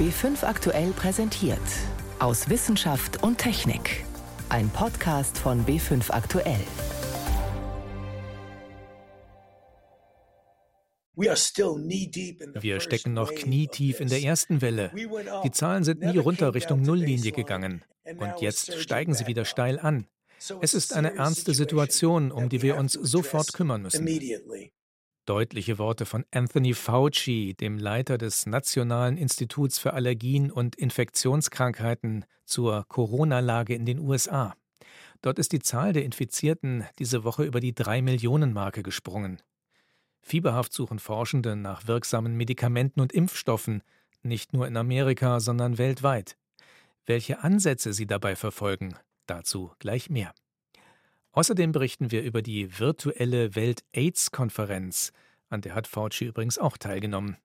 B5 aktuell präsentiert. Aus Wissenschaft und Technik. Ein Podcast von B5 aktuell. Wir stecken noch knietief in der ersten Welle. Die Zahlen sind nie runter Richtung Nulllinie gegangen. Und jetzt steigen sie wieder steil an. Es ist eine ernste Situation, um die wir uns sofort kümmern müssen. Deutliche Worte von Anthony Fauci, dem Leiter des Nationalen Instituts für Allergien und Infektionskrankheiten, zur Corona-Lage in den USA. Dort ist die Zahl der Infizierten diese Woche über die drei Millionen Marke gesprungen. Fieberhaft suchen Forschende nach wirksamen Medikamenten und Impfstoffen, nicht nur in Amerika, sondern weltweit. Welche Ansätze sie dabei verfolgen, dazu gleich mehr. Außerdem berichten wir über die virtuelle Welt-AIDS-Konferenz, an der hat Fauci übrigens auch teilgenommen.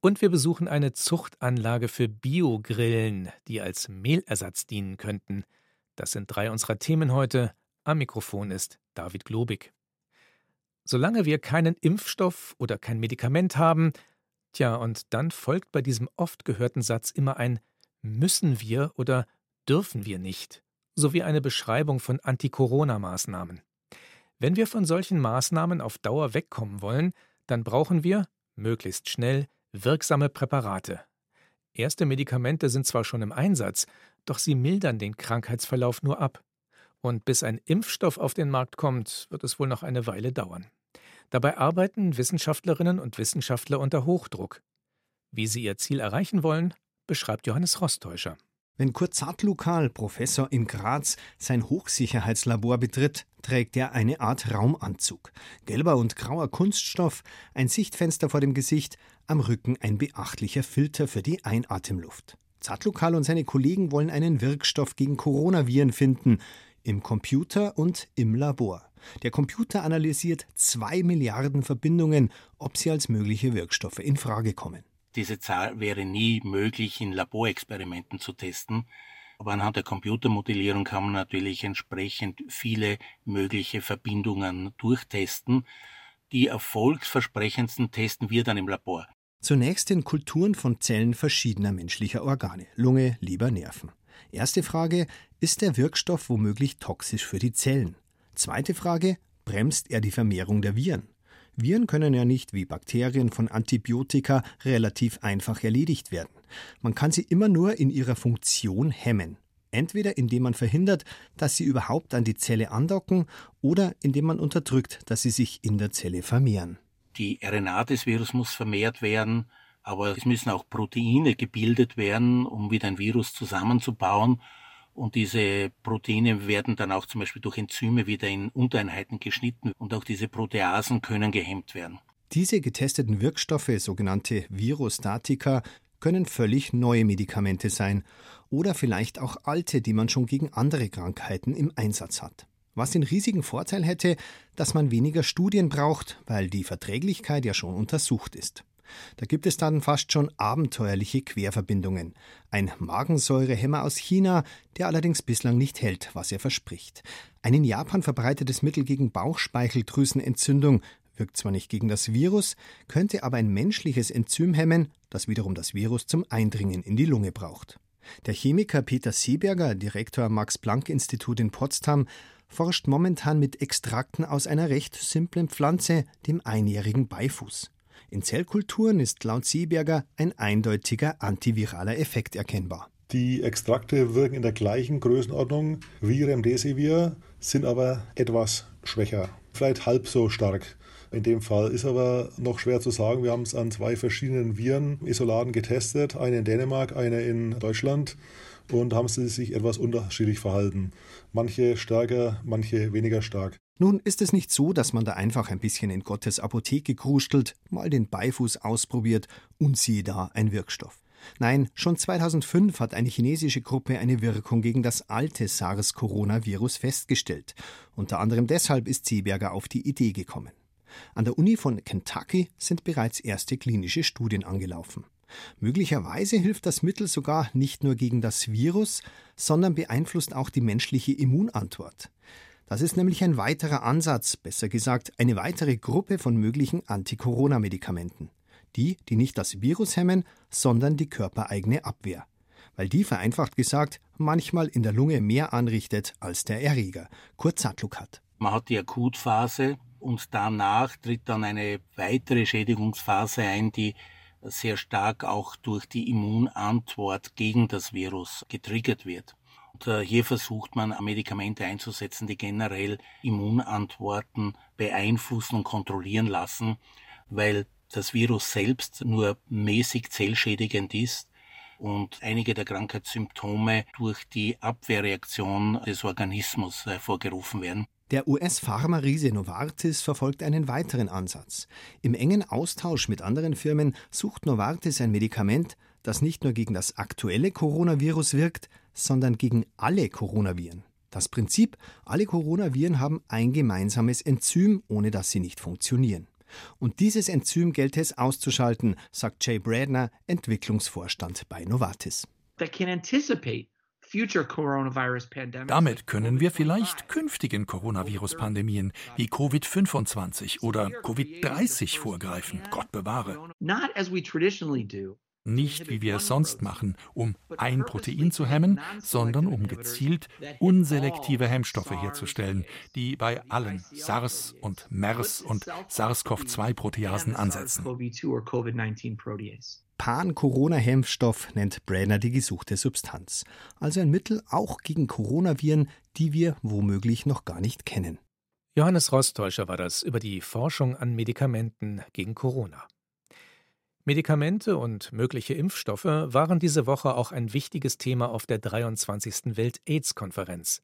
Und wir besuchen eine Zuchtanlage für Biogrillen, die als Mehlersatz dienen könnten. Das sind drei unserer Themen heute. Am Mikrofon ist David Globig. Solange wir keinen Impfstoff oder kein Medikament haben, tja, und dann folgt bei diesem oft gehörten Satz immer ein müssen wir oder dürfen wir nicht, sowie eine Beschreibung von Anti-Corona-Maßnahmen. Wenn wir von solchen Maßnahmen auf Dauer wegkommen wollen, dann brauchen wir, möglichst schnell, wirksame Präparate. Erste Medikamente sind zwar schon im Einsatz, doch sie mildern den Krankheitsverlauf nur ab. Und bis ein Impfstoff auf den Markt kommt, wird es wohl noch eine Weile dauern. Dabei arbeiten Wissenschaftlerinnen und Wissenschaftler unter Hochdruck. Wie sie ihr Ziel erreichen wollen, beschreibt Johannes Rostäuscher. Wenn Kurt Zartlukal, Professor in Graz, sein Hochsicherheitslabor betritt, trägt er eine Art Raumanzug. Gelber und grauer Kunststoff, ein Sichtfenster vor dem Gesicht, am Rücken ein beachtlicher Filter für die Einatemluft. Zartlukal und seine Kollegen wollen einen Wirkstoff gegen Coronaviren finden, im Computer und im Labor. Der Computer analysiert zwei Milliarden Verbindungen, ob sie als mögliche Wirkstoffe in Frage kommen. Diese Zahl wäre nie möglich in Laborexperimenten zu testen. Aber anhand der Computermodellierung kann man natürlich entsprechend viele mögliche Verbindungen durchtesten. Die erfolgsversprechendsten testen wir dann im Labor. Zunächst in Kulturen von Zellen verschiedener menschlicher Organe, Lunge, Leber, Nerven. Erste Frage, ist der Wirkstoff womöglich toxisch für die Zellen? Zweite Frage, bremst er die Vermehrung der Viren? Viren können ja nicht wie Bakterien von Antibiotika relativ einfach erledigt werden. Man kann sie immer nur in ihrer Funktion hemmen. Entweder indem man verhindert, dass sie überhaupt an die Zelle andocken oder indem man unterdrückt, dass sie sich in der Zelle vermehren. Die RNA des Virus muss vermehrt werden, aber es müssen auch Proteine gebildet werden, um wieder ein Virus zusammenzubauen. Und diese Proteine werden dann auch zum Beispiel durch Enzyme wieder in Untereinheiten geschnitten und auch diese Proteasen können gehemmt werden. Diese getesteten Wirkstoffe, sogenannte Virostatika, können völlig neue Medikamente sein oder vielleicht auch alte, die man schon gegen andere Krankheiten im Einsatz hat. Was den riesigen Vorteil hätte, dass man weniger Studien braucht, weil die Verträglichkeit ja schon untersucht ist. Da gibt es dann fast schon abenteuerliche Querverbindungen. Ein Magensäurehemmer aus China, der allerdings bislang nicht hält, was er verspricht. Ein in Japan verbreitetes Mittel gegen Bauchspeicheldrüsenentzündung wirkt zwar nicht gegen das Virus, könnte aber ein menschliches Enzym hemmen, das wiederum das Virus zum Eindringen in die Lunge braucht. Der Chemiker Peter Seeberger, Direktor am Max-Planck-Institut in Potsdam, forscht momentan mit Extrakten aus einer recht simplen Pflanze, dem einjährigen Beifuß. In Zellkulturen ist laut Seeberger ein eindeutiger antiviraler Effekt erkennbar. Die Extrakte wirken in der gleichen Größenordnung wie Remdesivir, sind aber etwas schwächer, vielleicht halb so stark. In dem Fall ist aber noch schwer zu sagen. Wir haben es an zwei verschiedenen Viren-Isolaten getestet, eine in Dänemark, eine in Deutschland und haben sie sich etwas unterschiedlich verhalten. Manche stärker, manche weniger stark. Nun ist es nicht so, dass man da einfach ein bisschen in Gottes Apotheke krustelt, mal den Beifuß ausprobiert und siehe da ein Wirkstoff. Nein, schon 2005 hat eine chinesische Gruppe eine Wirkung gegen das alte SARS-Coronavirus festgestellt. Unter anderem deshalb ist Seeberger auf die Idee gekommen. An der Uni von Kentucky sind bereits erste klinische Studien angelaufen. Möglicherweise hilft das Mittel sogar nicht nur gegen das Virus, sondern beeinflusst auch die menschliche Immunantwort. Das ist nämlich ein weiterer Ansatz, besser gesagt eine weitere Gruppe von möglichen Anti-Corona-Medikamenten. Die, die nicht das Virus hemmen, sondern die körpereigene Abwehr. Weil die, vereinfacht gesagt, manchmal in der Lunge mehr anrichtet als der Erreger. Zatluk hat. Man hat die Akutphase und danach tritt dann eine weitere Schädigungsphase ein, die sehr stark auch durch die Immunantwort gegen das Virus getriggert wird. Und äh, hier versucht man Medikamente einzusetzen, die generell Immunantworten beeinflussen und kontrollieren lassen, weil das Virus selbst nur mäßig zellschädigend ist und einige der Krankheitssymptome durch die Abwehrreaktion des Organismus hervorgerufen werden. Der US-Pharma-Riese Novartis verfolgt einen weiteren Ansatz. Im engen Austausch mit anderen Firmen sucht Novartis ein Medikament, das nicht nur gegen das aktuelle Coronavirus wirkt, sondern gegen alle Coronaviren. Das Prinzip, alle Coronaviren haben ein gemeinsames Enzym, ohne dass sie nicht funktionieren. Und dieses Enzym gelte es auszuschalten, sagt Jay Bradner, Entwicklungsvorstand bei Novartis. That can anticipate damit können wir vielleicht künftigen Coronavirus-Pandemien wie Covid-25 oder Covid-30 vorgreifen. Gott bewahre. Nicht wie wir es sonst machen, um ein Protein zu hemmen, sondern um gezielt unselektive Hemmstoffe herzustellen, die bei allen SARS und MERS und SARS-CoV-2-Proteasen ansetzen. Pan-Corona-Hemmstoff nennt Brenner die gesuchte Substanz. Also ein Mittel auch gegen Coronaviren, die wir womöglich noch gar nicht kennen. Johannes Rostäuscher war das über die Forschung an Medikamenten gegen Corona. Medikamente und mögliche Impfstoffe waren diese Woche auch ein wichtiges Thema auf der 23. Welt-AIDS-Konferenz.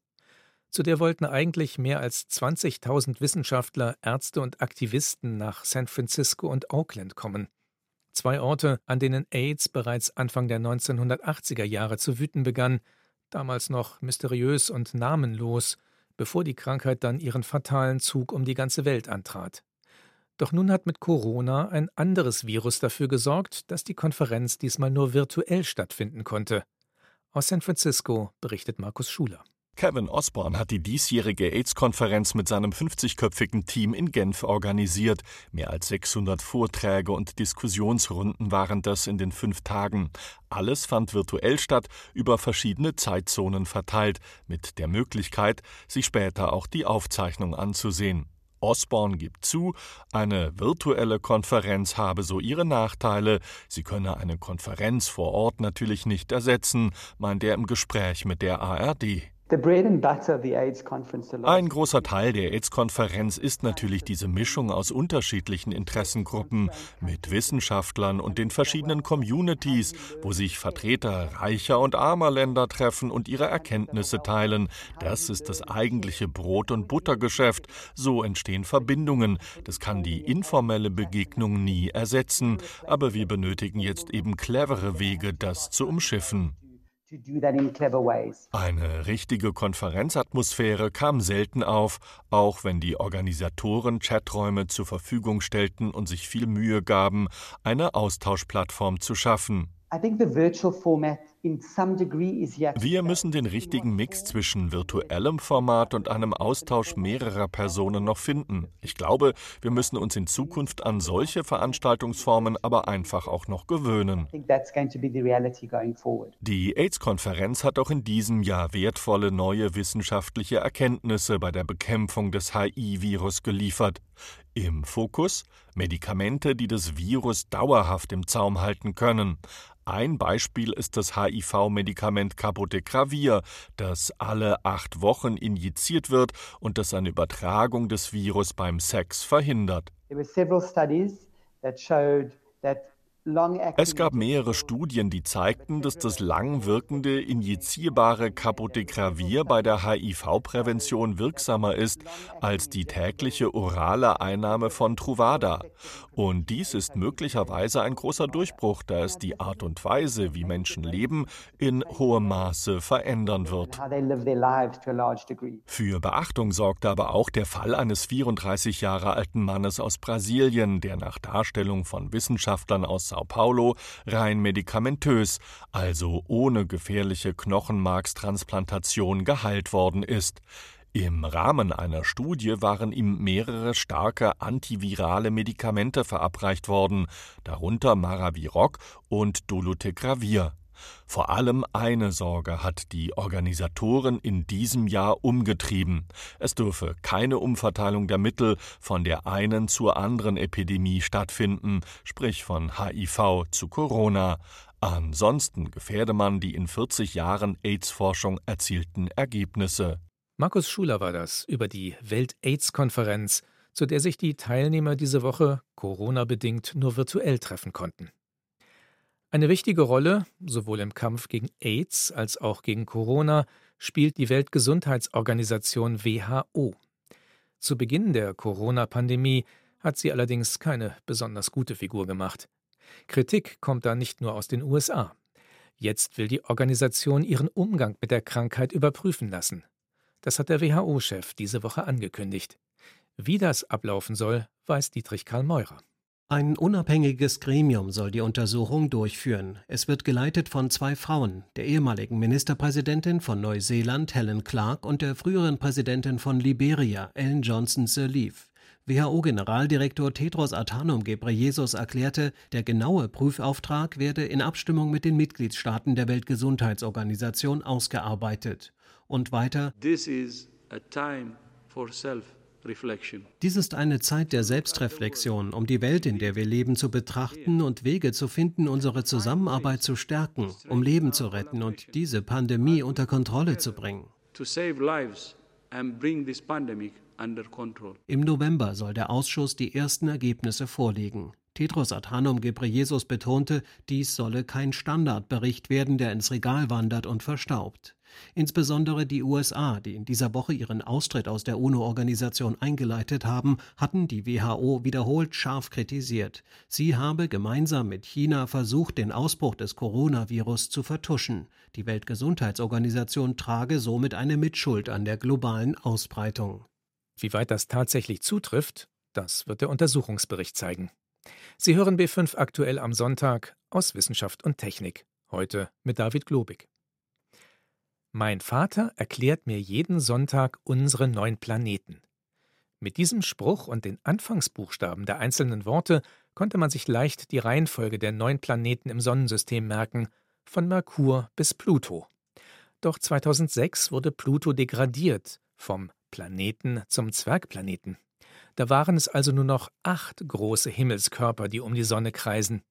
Zu der wollten eigentlich mehr als 20.000 Wissenschaftler, Ärzte und Aktivisten nach San Francisco und Oakland kommen. Zwei Orte, an denen AIDS bereits Anfang der 1980er Jahre zu wüten begann, damals noch mysteriös und namenlos, bevor die Krankheit dann ihren fatalen Zug um die ganze Welt antrat. Doch nun hat mit Corona ein anderes Virus dafür gesorgt, dass die Konferenz diesmal nur virtuell stattfinden konnte. Aus San Francisco berichtet Markus Schuler. Kevin Osborne hat die diesjährige AIDS-Konferenz mit seinem 50-köpfigen Team in Genf organisiert. Mehr als 600 Vorträge und Diskussionsrunden waren das in den fünf Tagen. Alles fand virtuell statt, über verschiedene Zeitzonen verteilt, mit der Möglichkeit, sich später auch die Aufzeichnung anzusehen. Osborne gibt zu, eine virtuelle Konferenz habe so ihre Nachteile. Sie könne eine Konferenz vor Ort natürlich nicht ersetzen, meint er im Gespräch mit der ARD. Ein großer Teil der AIDS-Konferenz ist natürlich diese Mischung aus unterschiedlichen Interessengruppen mit Wissenschaftlern und den verschiedenen Communities, wo sich Vertreter reicher und armer Länder treffen und ihre Erkenntnisse teilen. Das ist das eigentliche Brot- und Buttergeschäft. So entstehen Verbindungen. Das kann die informelle Begegnung nie ersetzen. Aber wir benötigen jetzt eben clevere Wege, das zu umschiffen. Eine richtige Konferenzatmosphäre kam selten auf, auch wenn die Organisatoren Chaträume zur Verfügung stellten und sich viel Mühe gaben, eine Austauschplattform zu schaffen. Wir müssen den richtigen Mix zwischen virtuellem Format und einem Austausch mehrerer Personen noch finden. Ich glaube, wir müssen uns in Zukunft an solche Veranstaltungsformen aber einfach auch noch gewöhnen. Die AIDS-Konferenz hat auch in diesem Jahr wertvolle neue wissenschaftliche Erkenntnisse bei der Bekämpfung des HIV-Virus geliefert. Im Fokus Medikamente, die das Virus dauerhaft im Zaum halten können. Ein Beispiel ist das HIV-Medikament Cabotegravir, das alle acht Wochen injiziert wird und das eine Übertragung des Virus beim Sex verhindert. There were several studies that showed that es gab mehrere Studien, die zeigten, dass das langwirkende injizierbare Cabotegravir bei der HIV-Prävention wirksamer ist als die tägliche orale Einnahme von Truvada. Und dies ist möglicherweise ein großer Durchbruch, da es die Art und Weise, wie Menschen leben, in hohem Maße verändern wird. Für Beachtung sorgte aber auch der Fall eines 34 Jahre alten Mannes aus Brasilien, der nach Darstellung von Wissenschaftlern aus Sao Paulo rein medikamentös, also ohne gefährliche Knochenmarkstransplantation geheilt worden ist. Im Rahmen einer Studie waren ihm mehrere starke antivirale Medikamente verabreicht worden, darunter Maraviroc und Dolutegravir. Vor allem eine Sorge hat die Organisatoren in diesem Jahr umgetrieben. Es dürfe keine Umverteilung der Mittel von der einen zur anderen Epidemie stattfinden, sprich von HIV zu Corona. Ansonsten gefährde man die in 40 Jahren AIDS-Forschung erzielten Ergebnisse. Markus Schuler war das über die Welt-AIDS-Konferenz, zu der sich die Teilnehmer diese Woche Corona-bedingt nur virtuell treffen konnten. Eine wichtige Rolle, sowohl im Kampf gegen AIDS als auch gegen Corona, spielt die Weltgesundheitsorganisation WHO. Zu Beginn der Corona-Pandemie hat sie allerdings keine besonders gute Figur gemacht. Kritik kommt da nicht nur aus den USA. Jetzt will die Organisation ihren Umgang mit der Krankheit überprüfen lassen. Das hat der WHO-Chef diese Woche angekündigt. Wie das ablaufen soll, weiß Dietrich Karl Meurer. Ein unabhängiges Gremium soll die Untersuchung durchführen. Es wird geleitet von zwei Frauen, der ehemaligen Ministerpräsidentin von Neuseeland Helen Clark und der früheren Präsidentin von Liberia Ellen Johnson Sirleaf. WHO-Generaldirektor Tedros Adhanom Ghebreyesus erklärte, der genaue Prüfauftrag werde in Abstimmung mit den Mitgliedstaaten der Weltgesundheitsorganisation ausgearbeitet. Und weiter Dies ist eine Zeit der Selbstreflexion, um die Welt, in der wir leben, zu betrachten und Wege zu finden, unsere Zusammenarbeit zu stärken, um Leben zu retten und diese Pandemie unter Kontrolle zu bringen. Im November soll der Ausschuss die ersten Ergebnisse vorlegen. Tedros Adhanom Ghebreyesus betonte, dies solle kein Standardbericht werden, der ins Regal wandert und verstaubt. Insbesondere die USA, die in dieser Woche ihren Austritt aus der UNO-Organisation eingeleitet haben, hatten die WHO wiederholt scharf kritisiert. Sie habe gemeinsam mit China versucht, den Ausbruch des Coronavirus zu vertuschen. Die Weltgesundheitsorganisation trage somit eine Mitschuld an der globalen Ausbreitung. Wie weit das tatsächlich zutrifft, das wird der Untersuchungsbericht zeigen. Sie hören B5 aktuell am Sonntag aus Wissenschaft und Technik. Heute mit David Globig. Mein Vater erklärt mir jeden Sonntag unsere neun Planeten. Mit diesem Spruch und den Anfangsbuchstaben der einzelnen Worte konnte man sich leicht die Reihenfolge der neun Planeten im Sonnensystem merken, von Merkur bis Pluto. Doch 2006 wurde Pluto degradiert vom Planeten zum Zwergplaneten. Da waren es also nur noch acht große Himmelskörper, die um die Sonne kreisen.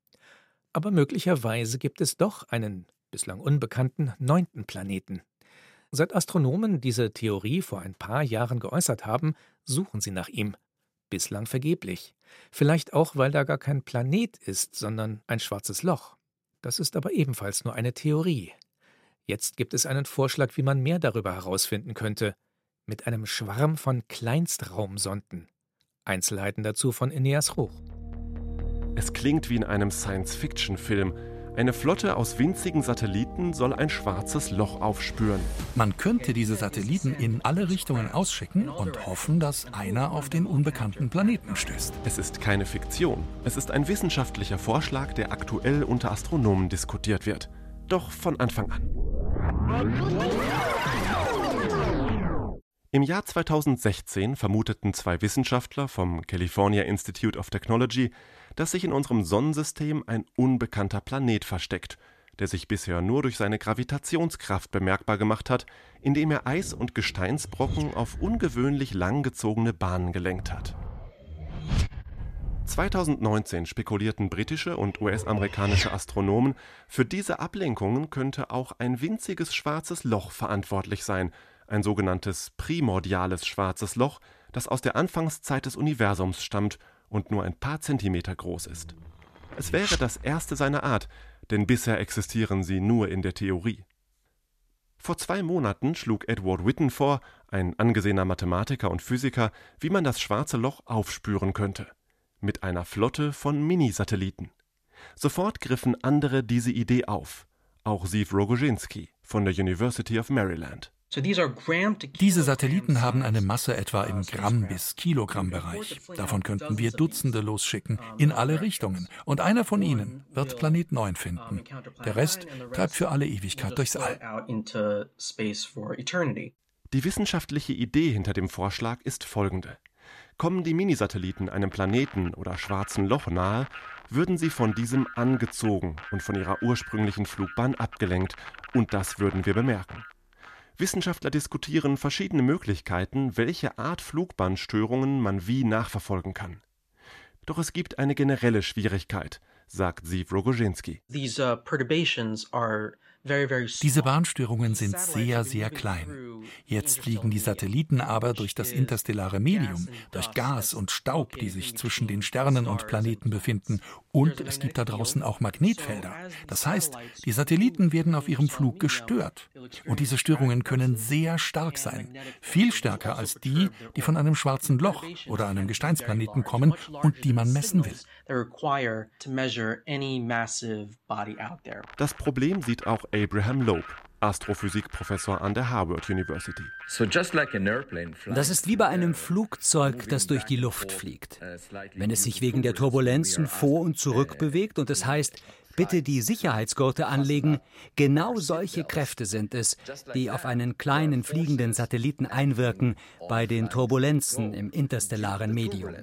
Aber möglicherweise gibt es doch einen bislang unbekannten neunten Planeten. Seit Astronomen diese Theorie vor ein paar Jahren geäußert haben, suchen sie nach ihm. Bislang vergeblich. Vielleicht auch, weil da gar kein Planet ist, sondern ein schwarzes Loch. Das ist aber ebenfalls nur eine Theorie. Jetzt gibt es einen Vorschlag, wie man mehr darüber herausfinden könnte. Mit einem Schwarm von Kleinstraumsonden. Einzelheiten dazu von Ineas Hoch. Es klingt wie in einem Science-Fiction-Film, eine Flotte aus winzigen Satelliten soll ein schwarzes Loch aufspüren. Man könnte diese Satelliten in alle Richtungen ausschicken und hoffen, dass einer auf den unbekannten Planeten stößt. Es ist keine Fiktion. Es ist ein wissenschaftlicher Vorschlag, der aktuell unter Astronomen diskutiert wird. Doch von Anfang an. Im Jahr 2016 vermuteten zwei Wissenschaftler vom California Institute of Technology, dass sich in unserem Sonnensystem ein unbekannter Planet versteckt, der sich bisher nur durch seine Gravitationskraft bemerkbar gemacht hat, indem er Eis- und Gesteinsbrocken auf ungewöhnlich langgezogene Bahnen gelenkt hat. 2019 spekulierten britische und US-amerikanische Astronomen, für diese Ablenkungen könnte auch ein winziges schwarzes Loch verantwortlich sein, ein sogenanntes primordiales schwarzes Loch, das aus der Anfangszeit des Universums stammt und nur ein paar Zentimeter groß ist. Es wäre das erste seiner Art, denn bisher existieren sie nur in der Theorie. Vor zwei Monaten schlug Edward Witten vor, ein angesehener Mathematiker und Physiker, wie man das schwarze Loch aufspüren könnte. Mit einer Flotte von Minisatelliten. Sofort griffen andere diese Idee auf. Auch Siv Rogozinski von der University of Maryland. Diese Satelliten haben eine Masse etwa im Gramm- bis Kilogramm-Bereich. Davon könnten wir Dutzende losschicken, in alle Richtungen. Und einer von ihnen wird Planet 9 finden. Der Rest treibt für alle Ewigkeit durchs All. Die wissenschaftliche Idee hinter dem Vorschlag ist folgende. Kommen die Minisatelliten einem Planeten oder schwarzen Loch nahe, würden sie von diesem angezogen und von ihrer ursprünglichen Flugbahn abgelenkt, und das würden wir bemerken. Wissenschaftler diskutieren verschiedene Möglichkeiten, welche Art Flugbahnstörungen man wie nachverfolgen kann. Doch es gibt eine generelle Schwierigkeit, sagt Siv Rogozinski. These uh, perturbations are diese Bahnstörungen sind sehr, sehr klein. Jetzt fliegen die Satelliten aber durch das interstellare Medium, durch Gas und Staub, die sich zwischen den Sternen und Planeten befinden. Und es gibt da draußen auch Magnetfelder. Das heißt, die Satelliten werden auf ihrem Flug gestört. Und diese Störungen können sehr stark sein. Viel stärker als die, die von einem schwarzen Loch oder einem Gesteinsplaneten kommen und die man messen will. Das Problem sieht auch Abraham Loeb, Astrophysikprofessor an der Harvard University. Das ist wie bei einem Flugzeug, das durch die Luft fliegt. Wenn es sich wegen der Turbulenzen vor und zurück bewegt und es heißt, bitte die Sicherheitsgurte anlegen, genau solche Kräfte sind es, die auf einen kleinen fliegenden Satelliten einwirken bei den Turbulenzen im interstellaren Medium.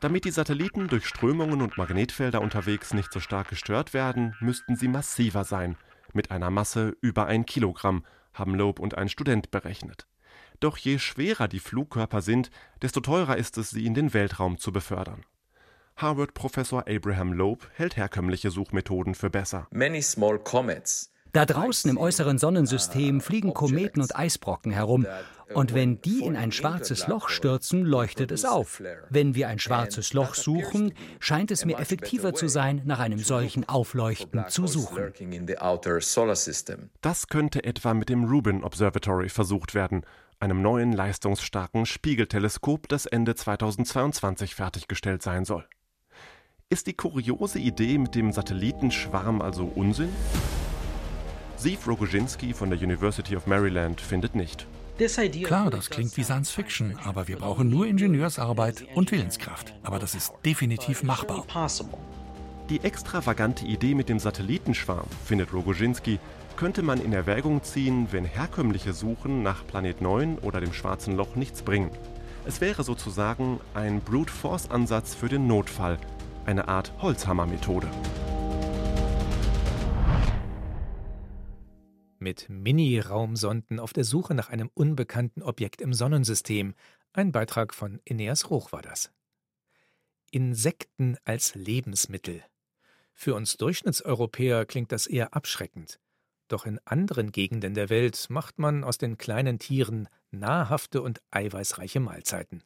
Damit die Satelliten durch Strömungen und Magnetfelder unterwegs nicht so stark gestört werden, müssten sie massiver sein, mit einer Masse über ein Kilogramm, haben Loeb und ein Student berechnet. Doch je schwerer die Flugkörper sind, desto teurer ist es, sie in den Weltraum zu befördern. Harvard-Professor Abraham Loeb hält herkömmliche Suchmethoden für besser. Da draußen im äußeren Sonnensystem fliegen Kometen und Eisbrocken herum. Und wenn die in ein schwarzes Loch stürzen, leuchtet es auf. Wenn wir ein schwarzes Loch suchen, scheint es mir effektiver zu sein, nach einem solchen Aufleuchten zu suchen. Das könnte etwa mit dem Rubin Observatory versucht werden, einem neuen leistungsstarken Spiegelteleskop, das Ende 2022 fertiggestellt sein soll. Ist die kuriose Idee mit dem Satellitenschwarm also Unsinn? Siv Rogozinski von der University of Maryland findet nicht. Klar, das klingt wie Science Fiction, aber wir brauchen nur Ingenieursarbeit und Willenskraft. Aber das ist definitiv machbar. Die extravagante Idee mit dem Satellitenschwarm, findet Rogozinski, könnte man in Erwägung ziehen, wenn herkömmliche Suchen nach Planet 9 oder dem Schwarzen Loch nichts bringen. Es wäre sozusagen ein Brute Force Ansatz für den Notfall, eine Art Holzhammer-Methode. Mit Mini-Raumsonden auf der Suche nach einem unbekannten Objekt im Sonnensystem. Ein Beitrag von Eneas Roch war das. Insekten als Lebensmittel. Für uns Durchschnittseuropäer klingt das eher abschreckend. Doch in anderen Gegenden der Welt macht man aus den kleinen Tieren nahrhafte und eiweißreiche Mahlzeiten.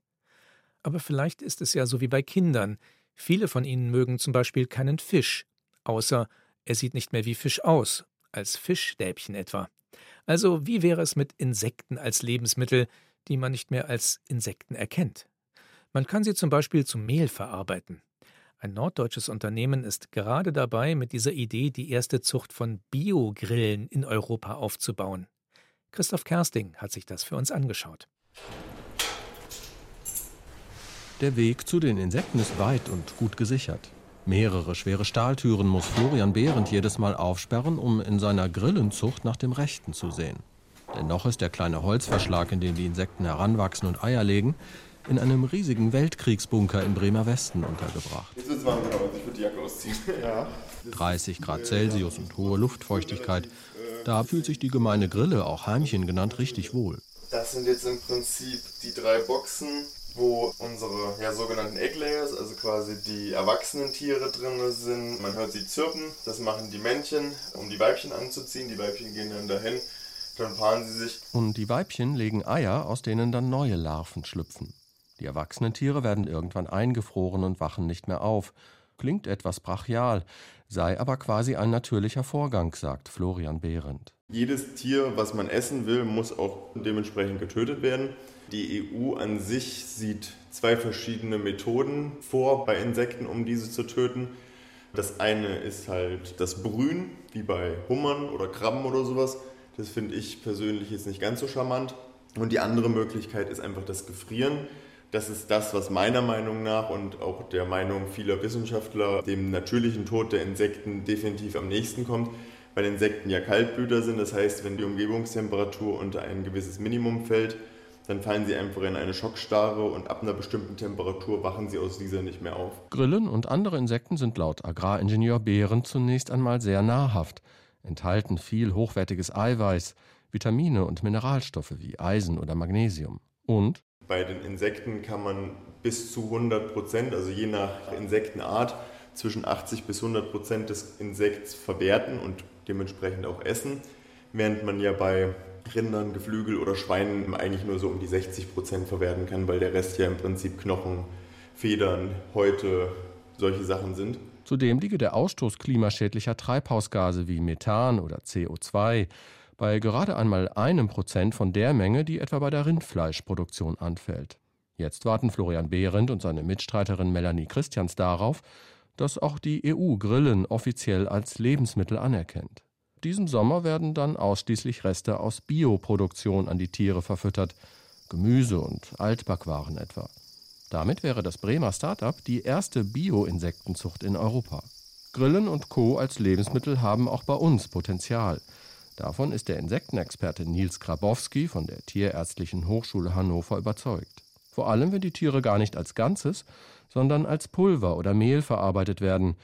Aber vielleicht ist es ja so wie bei Kindern, Viele von ihnen mögen zum Beispiel keinen Fisch, außer er sieht nicht mehr wie Fisch aus, als Fischstäbchen etwa. Also wie wäre es mit Insekten als Lebensmittel, die man nicht mehr als Insekten erkennt? Man kann sie zum Beispiel zu Mehl verarbeiten. Ein norddeutsches Unternehmen ist gerade dabei, mit dieser Idee die erste Zucht von Biogrillen in Europa aufzubauen. Christoph Kersting hat sich das für uns angeschaut. Der Weg zu den Insekten ist weit und gut gesichert. Mehrere schwere Stahltüren muss Florian Behrendt jedes Mal aufsperren, um in seiner Grillenzucht nach dem Rechten zu sehen. Denn noch ist der kleine Holzverschlag, in den die Insekten heranwachsen und Eier legen, in einem riesigen Weltkriegsbunker im Bremer Westen untergebracht. Jetzt wird's warm, genau. Ich würde die Jacke ausziehen. Ja. 30 Grad Celsius und hohe Luftfeuchtigkeit. Da fühlt sich die gemeine Grille, auch Heimchen genannt, richtig wohl. Das sind jetzt im Prinzip die drei Boxen wo unsere ja, sogenannten Egglayers, also quasi die erwachsenen Tiere drin sind. Man hört sie zirpen, das machen die Männchen, um die Weibchen anzuziehen. Die Weibchen gehen dann dahin, dann paaren sie sich. Und die Weibchen legen Eier, aus denen dann neue Larven schlüpfen. Die erwachsenen Tiere werden irgendwann eingefroren und wachen nicht mehr auf. Klingt etwas brachial, sei aber quasi ein natürlicher Vorgang, sagt Florian Behrendt. Jedes Tier, was man essen will, muss auch dementsprechend getötet werden. Die EU an sich sieht zwei verschiedene Methoden vor bei Insekten, um diese zu töten. Das eine ist halt das Brühen, wie bei Hummern oder Krabben oder sowas. Das finde ich persönlich jetzt nicht ganz so charmant. Und die andere Möglichkeit ist einfach das Gefrieren. Das ist das, was meiner Meinung nach und auch der Meinung vieler Wissenschaftler dem natürlichen Tod der Insekten definitiv am nächsten kommt, weil Insekten ja Kaltblüter sind. Das heißt, wenn die Umgebungstemperatur unter ein gewisses Minimum fällt, dann fallen sie einfach in eine Schockstarre und ab einer bestimmten Temperatur wachen sie aus dieser nicht mehr auf. Grillen und andere Insekten sind laut Agraringenieur Behren zunächst einmal sehr nahrhaft, enthalten viel hochwertiges Eiweiß, Vitamine und Mineralstoffe wie Eisen oder Magnesium. Und bei den Insekten kann man bis zu 100 Prozent, also je nach Insektenart, zwischen 80 bis 100 Prozent des Insekts verwerten und dementsprechend auch essen, während man ja bei Rindern, Geflügel oder Schweinen eigentlich nur so um die 60 Prozent verwerten kann, weil der Rest ja im Prinzip Knochen, Federn, Häute, solche Sachen sind. Zudem liege der Ausstoß klimaschädlicher Treibhausgase wie Methan oder CO2 bei gerade einmal einem Prozent von der Menge, die etwa bei der Rindfleischproduktion anfällt. Jetzt warten Florian Behrendt und seine Mitstreiterin Melanie Christians darauf, dass auch die EU Grillen offiziell als Lebensmittel anerkennt. Diesem Sommer werden dann ausschließlich Reste aus Bioproduktion an die Tiere verfüttert, Gemüse und Altbackwaren etwa. Damit wäre das Bremer Start-up die erste Bio-Insektenzucht in Europa. Grillen und Co. als Lebensmittel haben auch bei uns Potenzial. Davon ist der Insektenexperte Nils Grabowski von der Tierärztlichen Hochschule Hannover überzeugt. Vor allem, wenn die Tiere gar nicht als Ganzes, sondern als Pulver oder Mehl verarbeitet werden,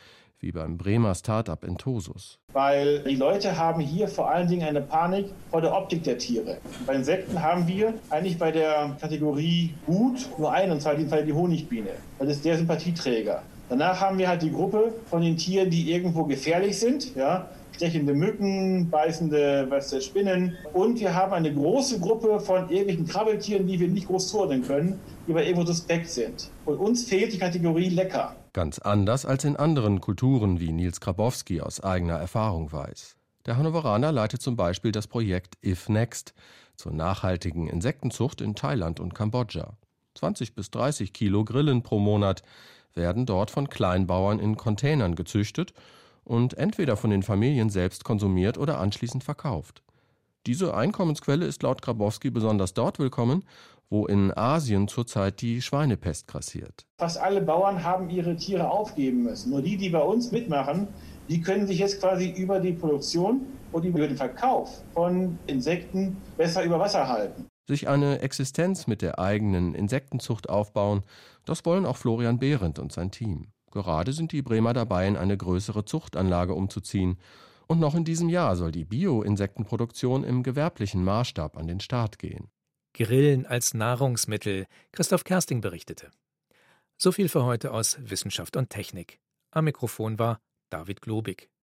wie beim Bremer Start-up Entosus. Weil die Leute haben hier vor allen Dingen eine Panik vor der Optik der Tiere. Bei Insekten haben wir eigentlich bei der Kategorie gut nur einen, und zwar in Fall die Honigbiene. Das ist der Sympathieträger. Danach haben wir halt die Gruppe von den Tieren, die irgendwo gefährlich sind. Ja? stechende Mücken, beißende was, Spinnen. Und wir haben eine große Gruppe von irgendwelchen Krabbeltieren, die wir nicht groß zuordnen können, die aber irgendwo suspekt sind. Und uns fehlt die Kategorie lecker. Ganz anders als in anderen Kulturen, wie Nils Grabowski aus eigener Erfahrung weiß. Der Hannoveraner leitet zum Beispiel das Projekt If Next zur nachhaltigen Insektenzucht in Thailand und Kambodscha. 20 bis 30 Kilo Grillen pro Monat werden dort von Kleinbauern in Containern gezüchtet und entweder von den Familien selbst konsumiert oder anschließend verkauft. Diese Einkommensquelle ist laut Grabowski besonders dort willkommen, wo in Asien zurzeit die Schweinepest grassiert. Fast alle Bauern haben ihre Tiere aufgeben müssen. Nur die, die bei uns mitmachen, die können sich jetzt quasi über die Produktion und über den Verkauf von Insekten besser über Wasser halten. Sich eine Existenz mit der eigenen Insektenzucht aufbauen, das wollen auch Florian Behrendt und sein Team. Gerade sind die Bremer dabei, in eine größere Zuchtanlage umzuziehen. Und noch in diesem Jahr soll die Bio-Insektenproduktion im gewerblichen Maßstab an den Start gehen. Grillen als Nahrungsmittel. Christoph Kersting berichtete. So viel für heute aus Wissenschaft und Technik. Am Mikrofon war David Globig.